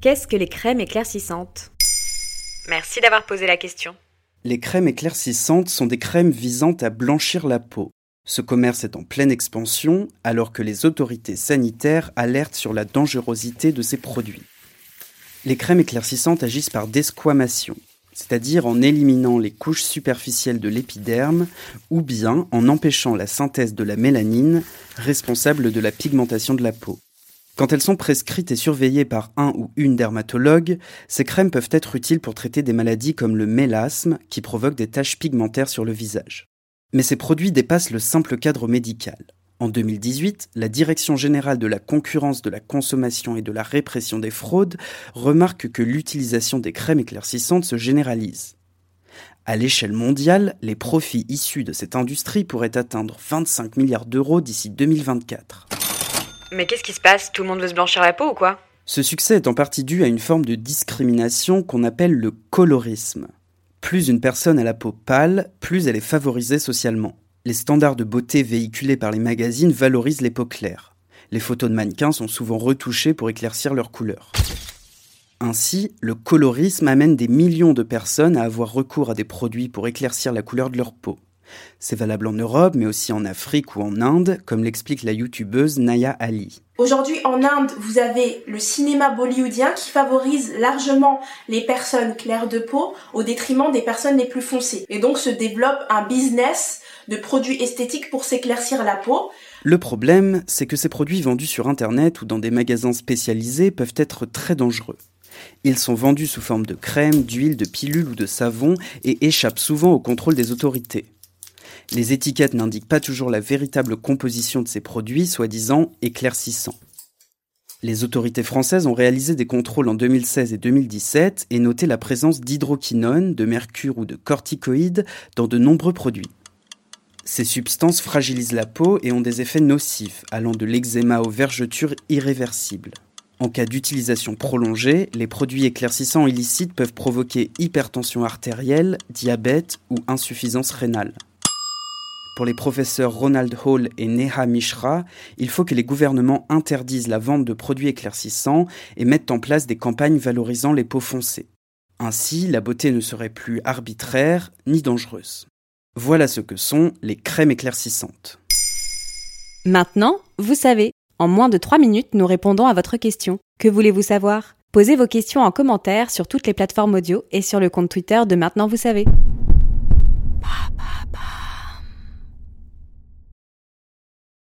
Qu'est-ce que les crèmes éclaircissantes? Merci d'avoir posé la question. Les crèmes éclaircissantes sont des crèmes visant à blanchir la peau. Ce commerce est en pleine expansion alors que les autorités sanitaires alertent sur la dangerosité de ces produits. Les crèmes éclaircissantes agissent par desquamation, c'est-à-dire en éliminant les couches superficielles de l'épiderme ou bien en empêchant la synthèse de la mélanine, responsable de la pigmentation de la peau. Quand elles sont prescrites et surveillées par un ou une dermatologue, ces crèmes peuvent être utiles pour traiter des maladies comme le mélasme qui provoque des taches pigmentaires sur le visage. Mais ces produits dépassent le simple cadre médical. En 2018, la Direction générale de la concurrence de la consommation et de la répression des fraudes remarque que l'utilisation des crèmes éclaircissantes se généralise. À l'échelle mondiale, les profits issus de cette industrie pourraient atteindre 25 milliards d'euros d'ici 2024. Mais qu'est-ce qui se passe? Tout le monde veut se blanchir la peau ou quoi? Ce succès est en partie dû à une forme de discrimination qu'on appelle le colorisme. Plus une personne a la peau pâle, plus elle est favorisée socialement. Les standards de beauté véhiculés par les magazines valorisent les peaux claires. Les photos de mannequins sont souvent retouchées pour éclaircir leur couleur. Ainsi, le colorisme amène des millions de personnes à avoir recours à des produits pour éclaircir la couleur de leur peau. C'est valable en Europe, mais aussi en Afrique ou en Inde, comme l'explique la youtubeuse Naya Ali. Aujourd'hui, en Inde, vous avez le cinéma bollywoodien qui favorise largement les personnes claires de peau au détriment des personnes les plus foncées. Et donc se développe un business de produits esthétiques pour s'éclaircir la peau. Le problème, c'est que ces produits vendus sur Internet ou dans des magasins spécialisés peuvent être très dangereux. Ils sont vendus sous forme de crème, d'huile, de pilules ou de savon et échappent souvent au contrôle des autorités. Les étiquettes n'indiquent pas toujours la véritable composition de ces produits, soi-disant éclaircissants. Les autorités françaises ont réalisé des contrôles en 2016 et 2017 et noté la présence d'hydroquinone, de mercure ou de corticoïdes dans de nombreux produits. Ces substances fragilisent la peau et ont des effets nocifs, allant de l'eczéma aux vergetures irréversibles. En cas d'utilisation prolongée, les produits éclaircissants illicites peuvent provoquer hypertension artérielle, diabète ou insuffisance rénale. Pour les professeurs Ronald Hall et Neha Mishra, il faut que les gouvernements interdisent la vente de produits éclaircissants et mettent en place des campagnes valorisant les peaux foncées. Ainsi, la beauté ne serait plus arbitraire ni dangereuse. Voilà ce que sont les crèmes éclaircissantes. Maintenant, vous savez. En moins de 3 minutes, nous répondons à votre question. Que voulez-vous savoir? Posez vos questions en commentaire sur toutes les plateformes audio et sur le compte Twitter de Maintenant, vous savez.